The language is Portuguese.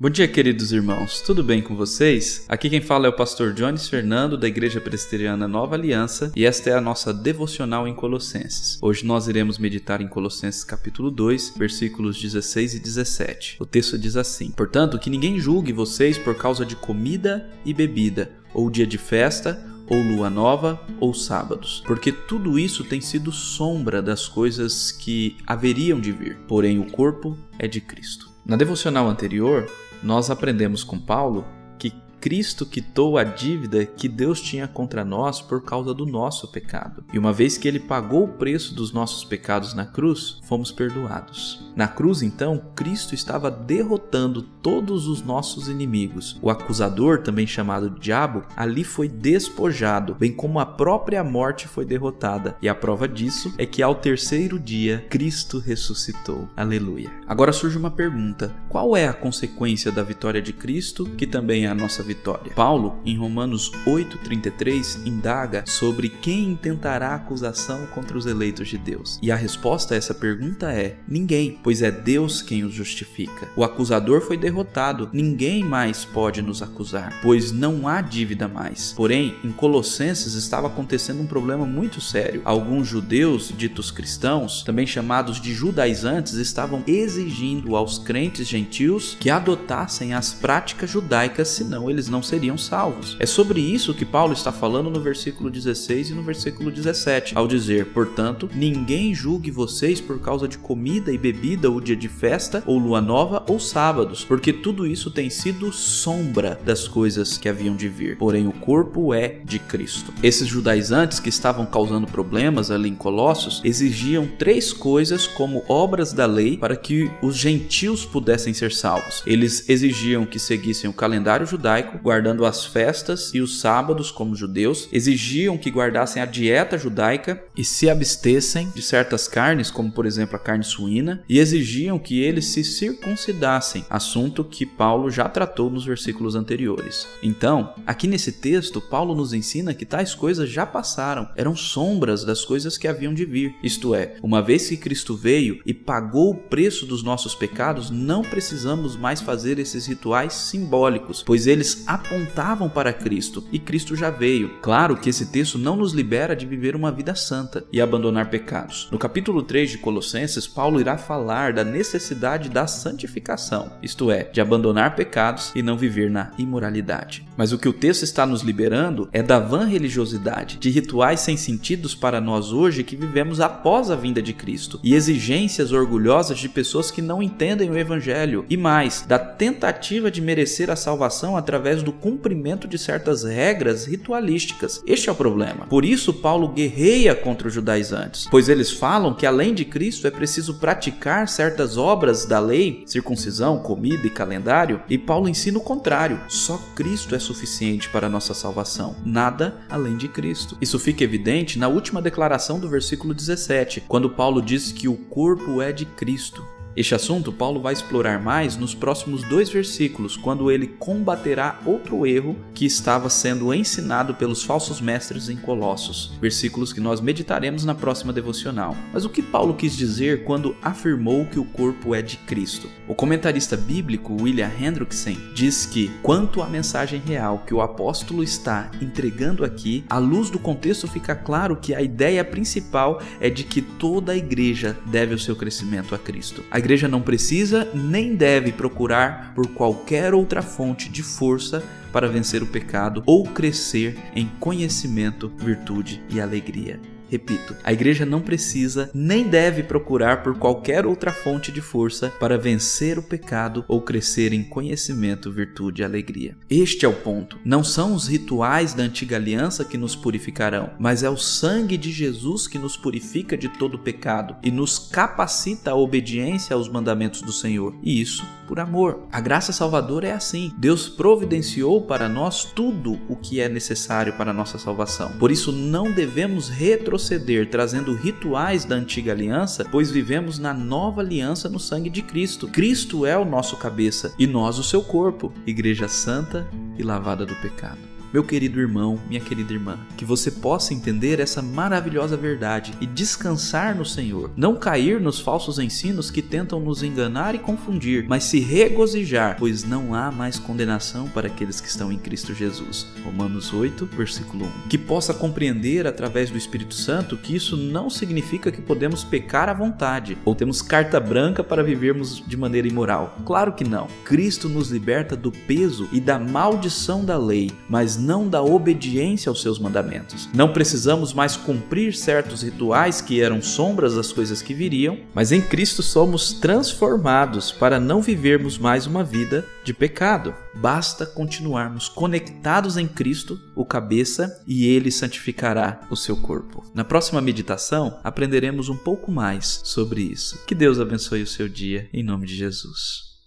Bom dia, queridos irmãos. Tudo bem com vocês? Aqui quem fala é o pastor Jones Fernando da Igreja Presbiteriana Nova Aliança e esta é a nossa devocional em Colossenses. Hoje nós iremos meditar em Colossenses capítulo 2, versículos 16 e 17. O texto diz assim: "Portanto, que ninguém julgue vocês por causa de comida e bebida, ou dia de festa, ou lua nova, ou sábados, porque tudo isso tem sido sombra das coisas que haveriam de vir, porém o corpo é de Cristo." Na devocional anterior, nós aprendemos com Paulo Cristo quitou a dívida que Deus tinha contra nós por causa do nosso pecado. E uma vez que ele pagou o preço dos nossos pecados na cruz, fomos perdoados. Na cruz, então, Cristo estava derrotando todos os nossos inimigos. O acusador, também chamado diabo, ali foi despojado, bem como a própria morte foi derrotada. E a prova disso é que ao terceiro dia, Cristo ressuscitou. Aleluia. Agora surge uma pergunta: qual é a consequência da vitória de Cristo, que também é a nossa vitória. Paulo, em Romanos 8:33, indaga sobre quem intentará acusação contra os eleitos de Deus. E a resposta a essa pergunta é: ninguém, pois é Deus quem os justifica. O acusador foi derrotado, ninguém mais pode nos acusar, pois não há dívida mais. Porém, em Colossenses estava acontecendo um problema muito sério. Alguns judeus, ditos cristãos, também chamados de judaizantes, estavam exigindo aos crentes gentios que adotassem as práticas judaicas, senão eles eles não seriam salvos. É sobre isso que Paulo está falando no versículo 16 e no versículo 17, ao dizer: Portanto, ninguém julgue vocês por causa de comida e bebida, ou dia de festa, ou lua nova, ou sábados, porque tudo isso tem sido sombra das coisas que haviam de vir. Porém, o corpo é de Cristo. Esses judaizantes que estavam causando problemas ali em Colossos exigiam três coisas como obras da lei para que os gentios pudessem ser salvos. Eles exigiam que seguissem o calendário judaico judaico, guardando as festas e os sábados como judeus, exigiam que guardassem a dieta judaica e se abstessem de certas carnes, como por exemplo a carne suína, e exigiam que eles se circuncidassem, assunto que Paulo já tratou nos versículos anteriores. Então, aqui nesse texto, Paulo nos ensina que tais coisas já passaram, eram sombras das coisas que haviam de vir. Isto é, uma vez que Cristo veio e pagou o preço dos nossos pecados, não precisamos mais fazer esses rituais simbólicos, pois eles apontavam para Cristo e Cristo já veio. Claro que esse texto não nos libera de viver uma vida santa e abandonar pecados. No capítulo 3 de Colossenses, Paulo irá falar da necessidade da santificação, isto é, de abandonar pecados e não viver na imoralidade. Mas o que o texto está nos liberando é da vã religiosidade, de rituais sem sentidos para nós hoje que vivemos após a vinda de Cristo e exigências orgulhosas de pessoas que não entendem o evangelho e mais, da tentativa de merecer a salvação através através do cumprimento de certas regras ritualísticas. Este é o problema. Por isso, Paulo guerreia contra os judaizantes, pois eles falam que além de Cristo é preciso praticar certas obras da lei, circuncisão, comida e calendário, e Paulo ensina o contrário. Só Cristo é suficiente para nossa salvação, nada além de Cristo. Isso fica evidente na última declaração do versículo 17, quando Paulo diz que o corpo é de Cristo. Este assunto Paulo vai explorar mais nos próximos dois versículos, quando ele combaterá outro erro que estava sendo ensinado pelos falsos mestres em Colossos, versículos que nós meditaremos na próxima devocional. Mas o que Paulo quis dizer quando afirmou que o corpo é de Cristo? O comentarista bíblico William Hendrickson diz que, quanto à mensagem real que o apóstolo está entregando aqui, à luz do contexto fica claro que a ideia principal é de que toda a igreja deve o seu crescimento a Cristo. A igreja não precisa nem deve procurar por qualquer outra fonte de força para vencer o pecado ou crescer em conhecimento, virtude e alegria. Repito, a igreja não precisa nem deve procurar por qualquer outra fonte de força para vencer o pecado ou crescer em conhecimento, virtude e alegria. Este é o ponto. Não são os rituais da antiga aliança que nos purificarão, mas é o sangue de Jesus que nos purifica de todo pecado e nos capacita à obediência aos mandamentos do Senhor. E isso por amor. A graça salvadora é assim. Deus providenciou para nós tudo o que é necessário para a nossa salvação. Por isso não devemos retroceder proceder trazendo rituais da antiga aliança, pois vivemos na nova aliança no sangue de Cristo. Cristo é o nosso cabeça e nós o seu corpo, igreja santa e lavada do pecado. Meu querido irmão, minha querida irmã, que você possa entender essa maravilhosa verdade e descansar no Senhor, não cair nos falsos ensinos que tentam nos enganar e confundir, mas se regozijar, pois não há mais condenação para aqueles que estão em Cristo Jesus. Romanos 8, versículo 1. Que possa compreender através do Espírito Santo que isso não significa que podemos pecar à vontade ou temos carta branca para vivermos de maneira imoral. Claro que não. Cristo nos liberta do peso e da maldição da lei, mas não da obediência aos seus mandamentos. Não precisamos mais cumprir certos rituais que eram sombras das coisas que viriam, mas em Cristo somos transformados para não vivermos mais uma vida de pecado. Basta continuarmos conectados em Cristo, o cabeça, e ele santificará o seu corpo. Na próxima meditação, aprenderemos um pouco mais sobre isso. Que Deus abençoe o seu dia, em nome de Jesus.